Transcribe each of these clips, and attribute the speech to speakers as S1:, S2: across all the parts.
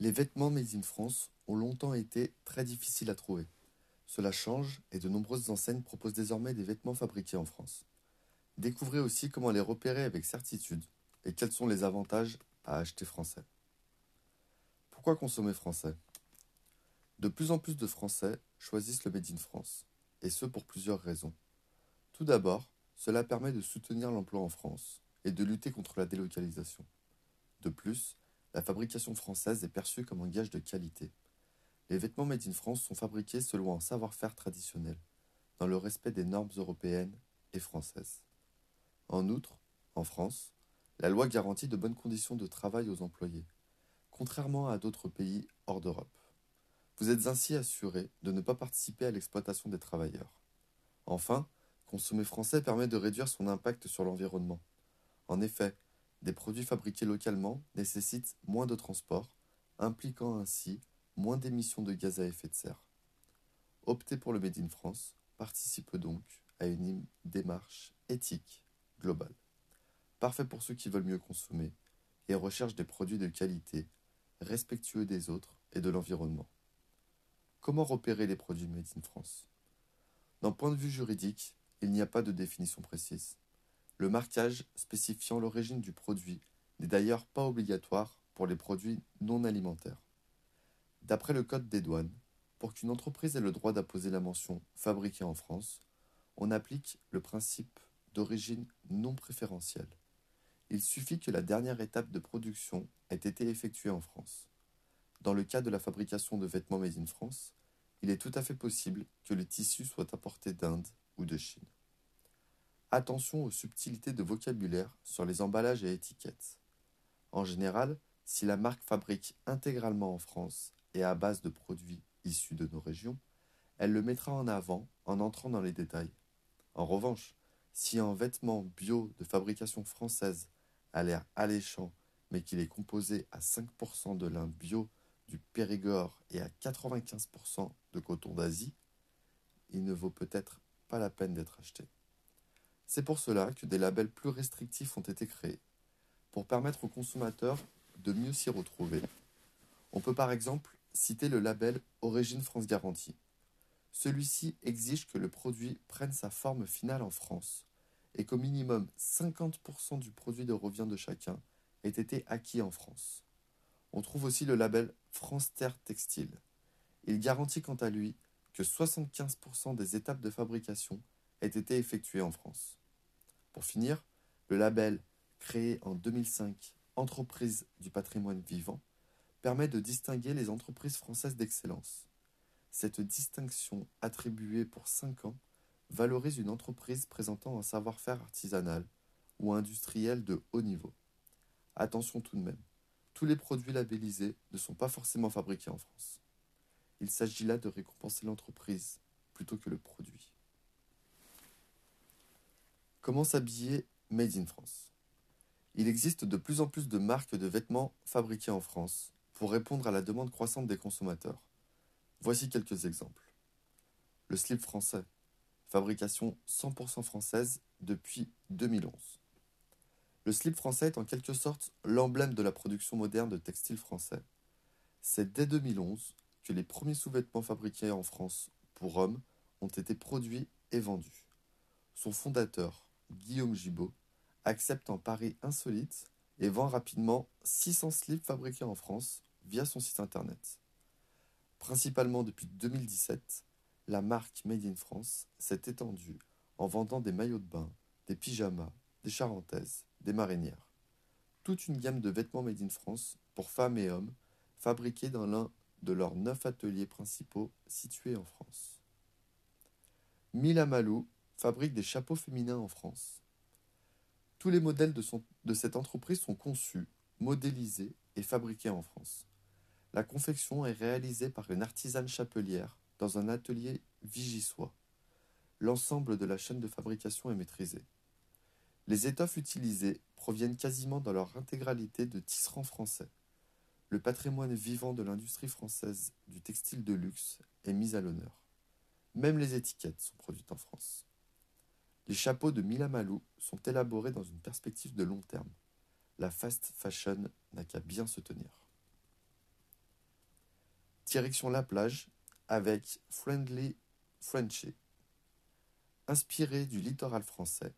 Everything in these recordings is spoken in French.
S1: Les vêtements made in France ont longtemps été très difficiles à trouver. Cela change et de nombreuses enseignes proposent désormais des vêtements fabriqués en France. Découvrez aussi comment les repérer avec certitude et quels sont les avantages à acheter français. Pourquoi consommer français? De plus en plus de Français choisissent le Made in France, et ce pour plusieurs raisons. Tout d'abord, cela permet de soutenir l'emploi en France et de lutter contre la délocalisation. De plus, la fabrication française est perçue comme un gage de qualité. Les vêtements Made in France sont fabriqués selon un savoir-faire traditionnel, dans le respect des normes européennes et françaises. En outre, en France, la loi garantit de bonnes conditions de travail aux employés, contrairement à d'autres pays hors d'Europe. Vous êtes ainsi assuré de ne pas participer à l'exploitation des travailleurs. Enfin, consommer français permet de réduire son impact sur l'environnement. En effet, des produits fabriqués localement nécessitent moins de transport, impliquant ainsi moins d'émissions de gaz à effet de serre. Opter pour le Made in France participe donc à une démarche éthique globale. Parfait pour ceux qui veulent mieux consommer et recherchent des produits de qualité respectueux des autres et de l'environnement. Comment repérer les produits made in France? D'un point de vue juridique, il n'y a pas de définition précise. Le marquage spécifiant l'origine du produit n'est d'ailleurs pas obligatoire pour les produits non alimentaires. D'après le Code des douanes, pour qu'une entreprise ait le droit d'apposer la mention fabriqué en France, on applique le principe d'origine non préférentielle il suffit que la dernière étape de production ait été effectuée en France. Dans le cas de la fabrication de vêtements made in France, il est tout à fait possible que le tissu soit apporté d'Inde ou de Chine. Attention aux subtilités de vocabulaire sur les emballages et étiquettes. En général, si la marque fabrique intégralement en France et à base de produits issus de nos régions, elle le mettra en avant en entrant dans les détails. En revanche, si un vêtement bio de fabrication française a l'air alléchant, mais qu'il est composé à 5% de lin bio du Périgord et à 95% de coton d'Asie, il ne vaut peut-être pas la peine d'être acheté. C'est pour cela que des labels plus restrictifs ont été créés, pour permettre aux consommateurs de mieux s'y retrouver. On peut par exemple citer le label Origine France Garantie. Celui-ci exige que le produit prenne sa forme finale en France, et qu'au minimum 50% du produit de revient de chacun ait été acquis en France. On trouve aussi le label France Terre Textile. Il garantit quant à lui que 75% des étapes de fabrication aient été effectuées en France. Pour finir, le label, créé en 2005 Entreprise du patrimoine vivant, permet de distinguer les entreprises françaises d'excellence. Cette distinction attribuée pour 5 ans valorise une entreprise présentant un savoir-faire artisanal ou industriel de haut niveau. Attention tout de même, tous les produits labellisés ne sont pas forcément fabriqués en France. Il s'agit là de récompenser l'entreprise plutôt que le produit. Comment s'habiller Made in France? Il existe de plus en plus de marques de vêtements fabriqués en France pour répondre à la demande croissante des consommateurs. Voici quelques exemples. Le slip français, fabrication 100% française depuis 2011. Le slip français est en quelque sorte l'emblème de la production moderne de textiles français. C'est dès 2011 que les premiers sous-vêtements fabriqués en France pour hommes ont été produits et vendus. Son fondateur, Guillaume Gibaud, accepte un pari insolite et vend rapidement 600 slips fabriqués en France via son site internet. Principalement depuis 2017, la marque Made in France s'est étendue en vendant des maillots de bain, des pyjamas, des charentaises, des marinières. Toute une gamme de vêtements Made in France pour femmes et hommes, fabriqués dans l'un de leurs neuf ateliers principaux situés en France. Mila Malou fabrique des chapeaux féminins en France. Tous les modèles de, cette entreprise sont conçus, modélisés et fabriqués en France. La confection est réalisée par une artisane chapelière dans un atelier vigissois. L'ensemble de la chaîne de fabrication est maîtrisé. Les étoffes utilisées proviennent quasiment dans leur intégralité de tisserands français. Le patrimoine vivant de l'industrie française du textile de luxe est mis à l'honneur. Même les étiquettes sont produites en France. Les chapeaux de Mila Malou sont élaborés dans une perspective de long terme. La fast fashion n'a qu'à bien se tenir. Direction la plage avec Friendly Frenchy. Inspiré du littoral français,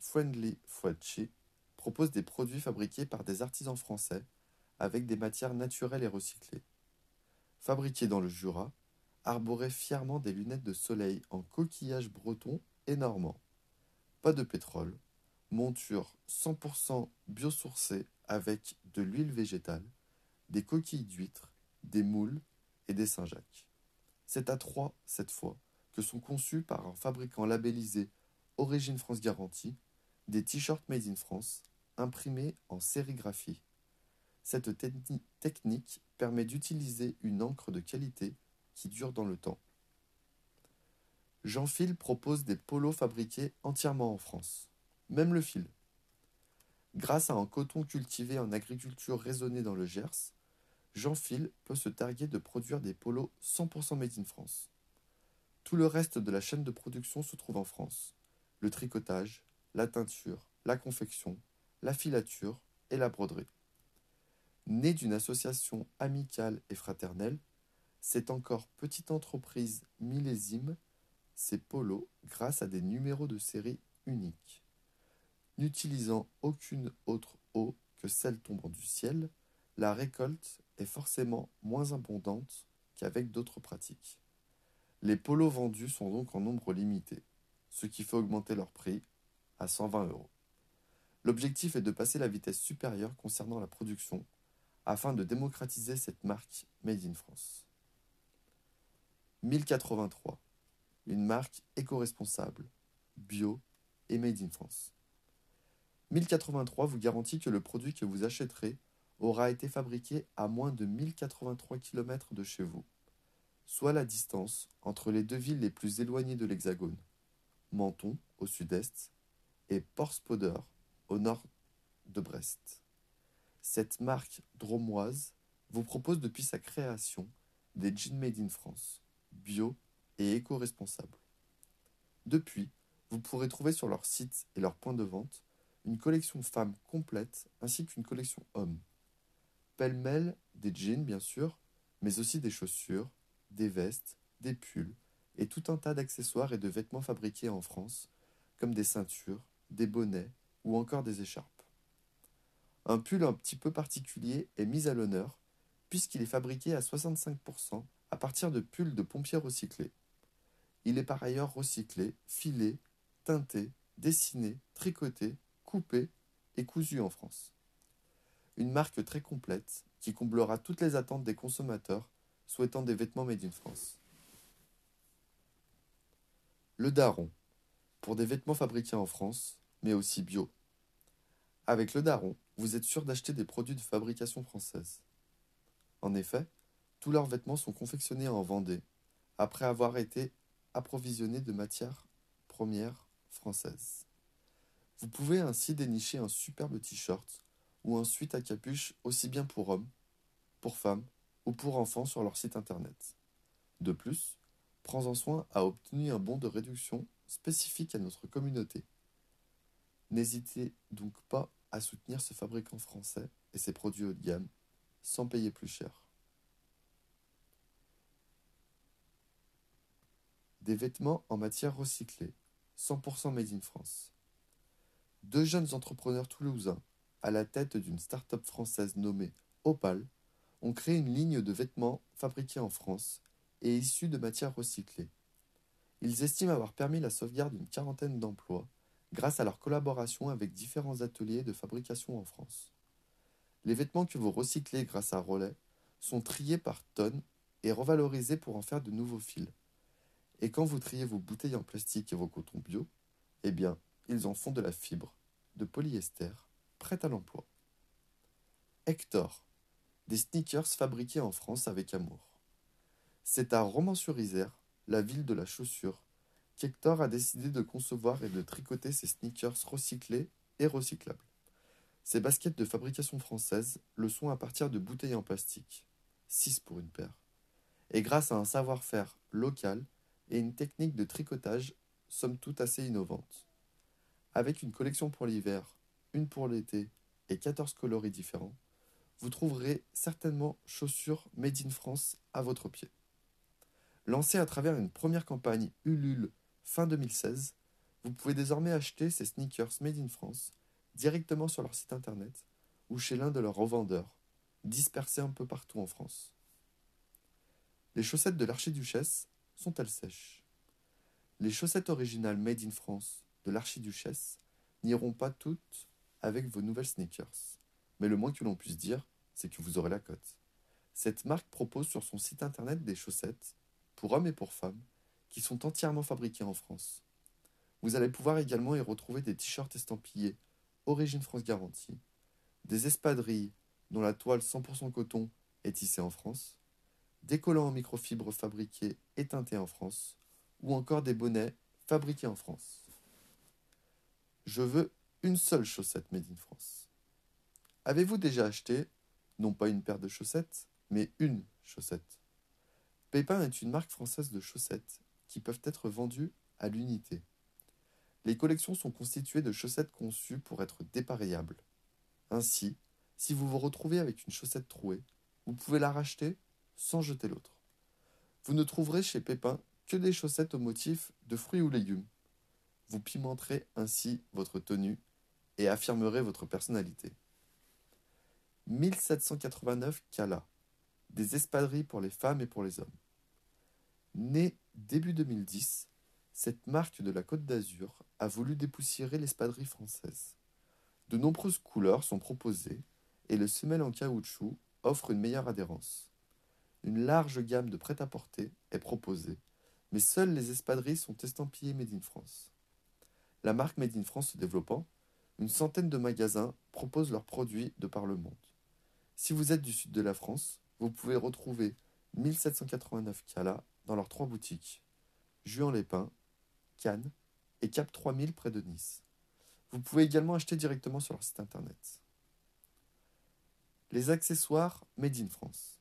S1: Friendly Frenchy propose des produits fabriqués par des artisans français avec des matières naturelles et recyclées. Fabriqués dans le Jura, arborait fièrement des lunettes de soleil en coquillage breton et normand. Pas de pétrole, monture 100% biosourcée avec de l'huile végétale, des coquilles d'huîtres, des moules et des Saint-Jacques. C'est à Troyes, cette fois, que sont conçus par un fabricant labellisé Origine France Garantie des t-shirts made in France imprimés en sérigraphie. Cette technique permet d'utiliser une encre de qualité qui dure dans le temps. Jean-Fil propose des polos fabriqués entièrement en France, même le fil. Grâce à un coton cultivé en agriculture raisonnée dans le Gers, Jean-Fil peut se targuer de produire des polos 100% made in France. Tout le reste de la chaîne de production se trouve en France. Le tricotage, la teinture, la confection, la filature et la broderie. Né d'une association amicale et fraternelle, cette encore petite entreprise millésime ses polos grâce à des numéros de série uniques. N'utilisant aucune autre eau que celle tombant du ciel, la récolte est forcément moins abondante qu'avec d'autres pratiques. Les polos vendus sont donc en nombre limité, ce qui fait augmenter leur prix à 120 euros. L'objectif est de passer la vitesse supérieure concernant la production afin de démocratiser cette marque Made in France. 1083. Une marque éco-responsable, bio et Made in France. 1083 vous garantit que le produit que vous achèterez aura été fabriqué à moins de 1083 km de chez vous, soit la distance entre les deux villes les plus éloignées de l'Hexagone, Menton au sud-est et Porspoder au nord de Brest. Cette marque dromoise vous propose depuis sa création des jeans made in France, bio et éco-responsables. Depuis, vous pourrez trouver sur leur site et leur point de vente une collection femmes complète ainsi qu'une collection hommes pêle-mêle des jeans bien sûr, mais aussi des chaussures, des vestes, des pulls et tout un tas d'accessoires et de vêtements fabriqués en France, comme des ceintures, des bonnets ou encore des écharpes. Un pull un petit peu particulier est mis à l'honneur puisqu'il est fabriqué à 65% à partir de pulls de pompiers recyclés. Il est par ailleurs recyclé, filé, teinté, dessiné, tricoté, coupé et cousu en France une marque très complète qui comblera toutes les attentes des consommateurs souhaitant des vêtements made in France. Le Daron, pour des vêtements fabriqués en France, mais aussi bio. Avec le Daron, vous êtes sûr d'acheter des produits de fabrication française. En effet, tous leurs vêtements sont confectionnés en Vendée, après avoir été approvisionnés de matières premières françaises. Vous pouvez ainsi dénicher un superbe t-shirt ou un suite à capuche aussi bien pour hommes, pour femmes ou pour enfants sur leur site internet. De plus, prends-en soin à obtenir un bon de réduction spécifique à notre communauté. N'hésitez donc pas à soutenir ce fabricant français et ses produits haut de gamme sans payer plus cher. Des vêtements en matière recyclée, 100% made in France. Deux jeunes entrepreneurs toulousains à la tête d'une start-up française nommée Opal, ont créé une ligne de vêtements fabriqués en France et issus de matières recyclées. Ils estiment avoir permis la sauvegarde d'une quarantaine d'emplois grâce à leur collaboration avec différents ateliers de fabrication en France. Les vêtements que vous recyclez grâce à Relais sont triés par tonnes et revalorisés pour en faire de nouveaux fils. Et quand vous triez vos bouteilles en plastique et vos cotons bio, eh bien, ils en font de la fibre, de polyester, prête à l'emploi. Hector, des sneakers fabriqués en France avec amour. C'est à Romans-sur-Isère, la ville de la chaussure, qu'Hector a décidé de concevoir et de tricoter ses sneakers recyclés et recyclables. Ces baskets de fabrication française le sont à partir de bouteilles en plastique, 6 pour une paire, et grâce à un savoir-faire local et une technique de tricotage somme toute assez innovante. Avec une collection pour l'hiver une pour l'été et 14 coloris différents, vous trouverez certainement chaussures Made in France à votre pied. Lancé à travers une première campagne Ulule fin 2016, vous pouvez désormais acheter ces sneakers Made in France directement sur leur site internet ou chez l'un de leurs revendeurs, dispersés un peu partout en France. Les chaussettes de l'archiduchesse sont-elles sèches Les chaussettes originales Made in France de l'archiduchesse n'iront pas toutes avec vos nouvelles sneakers. Mais le moins que l'on puisse dire, c'est que vous aurez la cote. Cette marque propose sur son site internet des chaussettes, pour hommes et pour femmes, qui sont entièrement fabriquées en France. Vous allez pouvoir également y retrouver des t-shirts estampillés Origine France Garantie, des espadrilles dont la toile 100% coton est tissée en France, des collants en microfibre fabriqués et teintés en France, ou encore des bonnets fabriqués en France. Je veux une seule chaussette made in France. Avez-vous déjà acheté, non pas une paire de chaussettes, mais une chaussette? Pépin est une marque française de chaussettes qui peuvent être vendues à l'unité. Les collections sont constituées de chaussettes conçues pour être dépareillables. Ainsi, si vous vous retrouvez avec une chaussette trouée, vous pouvez la racheter sans jeter l'autre. Vous ne trouverez chez Pépin que des chaussettes au motif de fruits ou légumes. Vous pimenterez ainsi votre tenue et affirmerez votre personnalité. 1789 Cala, des espadrilles pour les femmes et pour les hommes. Née début 2010, cette marque de la Côte d'Azur a voulu dépoussiérer l'espadrille française. De nombreuses couleurs sont proposées et le semelle en caoutchouc offre une meilleure adhérence. Une large gamme de prêt-à-porter est proposée, mais seules les espadrilles sont estampillées Made in France. La marque Made in France se développant, une centaine de magasins proposent leurs produits de par le monde. Si vous êtes du sud de la France, vous pouvez retrouver 1789 Cala dans leurs trois boutiques Juan-les-Pins, Cannes et Cap 3000 près de Nice. Vous pouvez également acheter directement sur leur site internet. Les accessoires Made in France.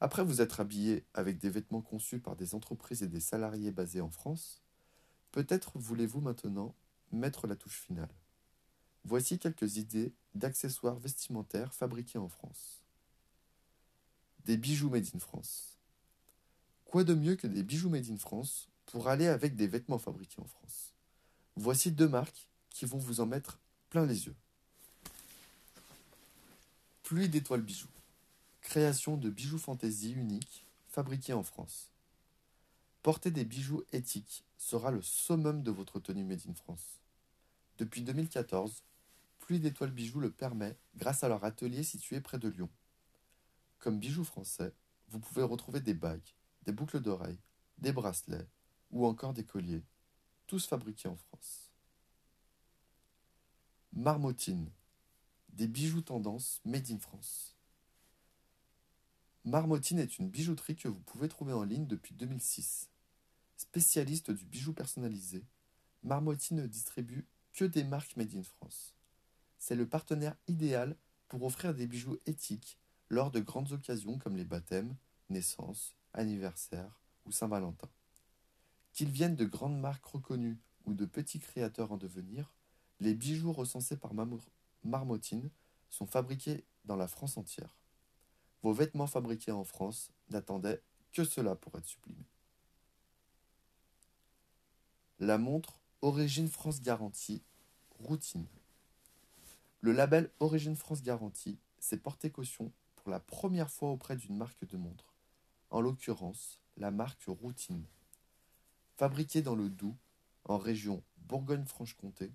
S1: Après vous être habillé avec des vêtements conçus par des entreprises et des salariés basés en France, peut-être voulez-vous maintenant mettre la touche finale. Voici quelques idées d'accessoires vestimentaires fabriqués en France. Des bijoux made in France. Quoi de mieux que des bijoux made in France pour aller avec des vêtements fabriqués en France? Voici deux marques qui vont vous en mettre plein les yeux. Pluie d'étoiles bijoux. Création de bijoux fantaisie uniques fabriqués en France. Porter des bijoux éthiques sera le summum de votre tenue Made in France. Depuis 2014, Pluie d'étoiles bijoux le permet grâce à leur atelier situé près de Lyon. Comme bijoux français, vous pouvez retrouver des bagues, des boucles d'oreilles, des bracelets ou encore des colliers, tous fabriqués en France. Marmotine, des bijoux tendance made in France. Marmotine est une bijouterie que vous pouvez trouver en ligne depuis 2006. Spécialiste du bijou personnalisé, Marmotine ne distribue que des marques made in France c'est le partenaire idéal pour offrir des bijoux éthiques lors de grandes occasions comme les baptêmes, naissances, anniversaires ou Saint-Valentin. Qu'ils viennent de grandes marques reconnues ou de petits créateurs en devenir, les bijoux recensés par Marmotine sont fabriqués dans la France entière. Vos vêtements fabriqués en France n'attendaient que cela pour être sublimés. La montre Origine France Garantie Routine. Le label Origine France Garantie s'est porté caution pour la première fois auprès d'une marque de montre, en l'occurrence la marque Routine. Fabriquée dans le Doubs, en région Bourgogne-Franche-Comté,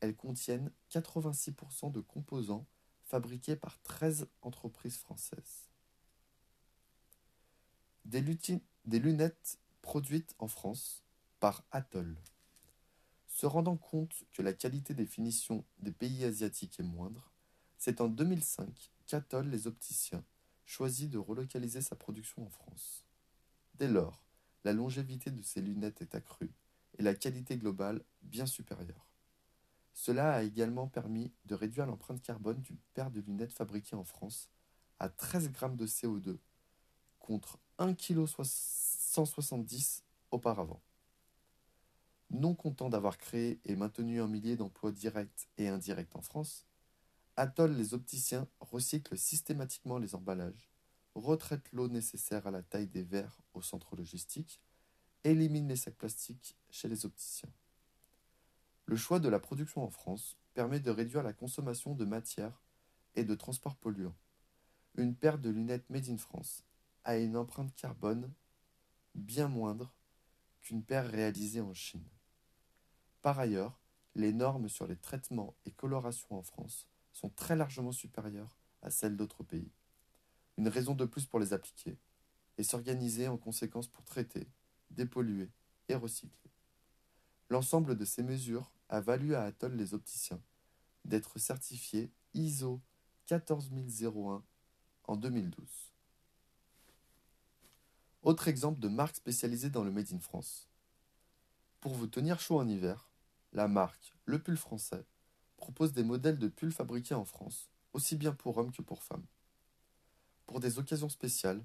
S1: elles contiennent 86% de composants fabriqués par 13 entreprises françaises. Des, lunettes produites en France par Atoll. Se rendant compte que la qualité des finitions des pays asiatiques est moindre, c'est en 2005 qu'Atoll les opticiens choisit de relocaliser sa production en France. Dès lors, la longévité de ces lunettes est accrue et la qualité globale bien supérieure. Cela a également permis de réduire l'empreinte carbone d'une paire de lunettes fabriquées en France à 13 grammes de CO2 contre 1,170 kg auparavant. Non content d'avoir créé et maintenu un millier d'emplois directs et indirects en France, Atoll les opticiens recyclent systématiquement les emballages, retraitent l'eau nécessaire à la taille des verres au centre logistique, élimine les sacs plastiques chez les opticiens. Le choix de la production en France permet de réduire la consommation de matières et de transports polluants. Une paire de lunettes made in France a une empreinte carbone bien moindre qu'une paire réalisée en Chine. Par ailleurs, les normes sur les traitements et colorations en France sont très largement supérieures à celles d'autres pays. Une raison de plus pour les appliquer et s'organiser en conséquence pour traiter, dépolluer et recycler. L'ensemble de ces mesures a valu à Atoll les opticiens d'être certifié ISO 14001 en 2012. Autre exemple de marque spécialisée dans le Made in France. Pour vous tenir chaud en hiver, la marque Le Pull Français propose des modèles de pulls fabriqués en France, aussi bien pour hommes que pour femmes. Pour des occasions spéciales,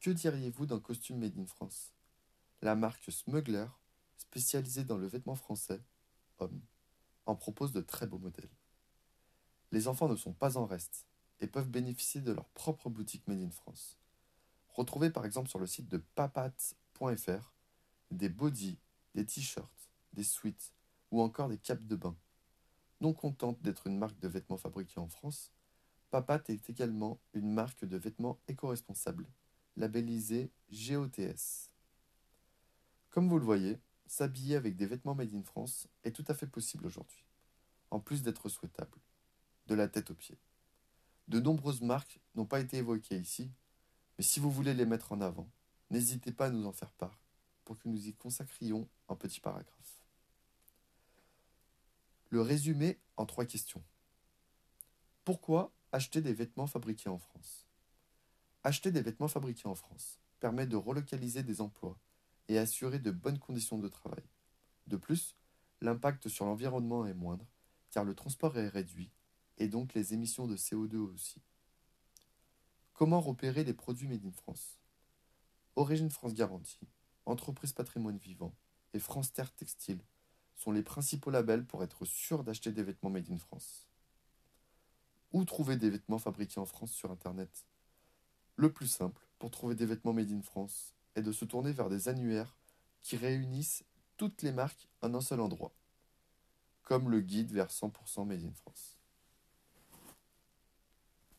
S1: que diriez-vous d'un costume Made in France? La marque Smuggler, spécialisée dans le vêtement français, en propose de très beaux modèles. Les enfants ne sont pas en reste et peuvent bénéficier de leur propre boutique Made in France. Retrouvez par exemple sur le site de papat.fr des bodys, des t-shirts, des suites ou encore des capes de bain. Non contente d'être une marque de vêtements fabriqués en France, Papat est également une marque de vêtements éco-responsables, labellisée GOTS. Comme vous le voyez, s'habiller avec des vêtements made in France est tout à fait possible aujourd'hui, en plus d'être souhaitable, de la tête aux pieds. De nombreuses marques n'ont pas été évoquées ici, mais si vous voulez les mettre en avant, n'hésitez pas à nous en faire part pour que nous y consacrions un petit paragraphe. Le résumé en trois questions. Pourquoi acheter des vêtements fabriqués en France? Acheter des vêtements fabriqués en France permet de relocaliser des emplois et assurer de bonnes conditions de travail. De plus, l'impact sur l'environnement est moindre car le transport est réduit et donc les émissions de CO2 aussi. Comment repérer les produits Made in France? Origine France Garantie, Entreprise Patrimoine Vivant et France Terre Textile sont les principaux labels pour être sûr d'acheter des vêtements Made in France. Où trouver des vêtements fabriqués en France sur Internet? Le plus simple pour trouver des vêtements Made in France est de se tourner vers des annuaires qui réunissent toutes les marques en un seul endroit, comme le guide vers 100% Made in France.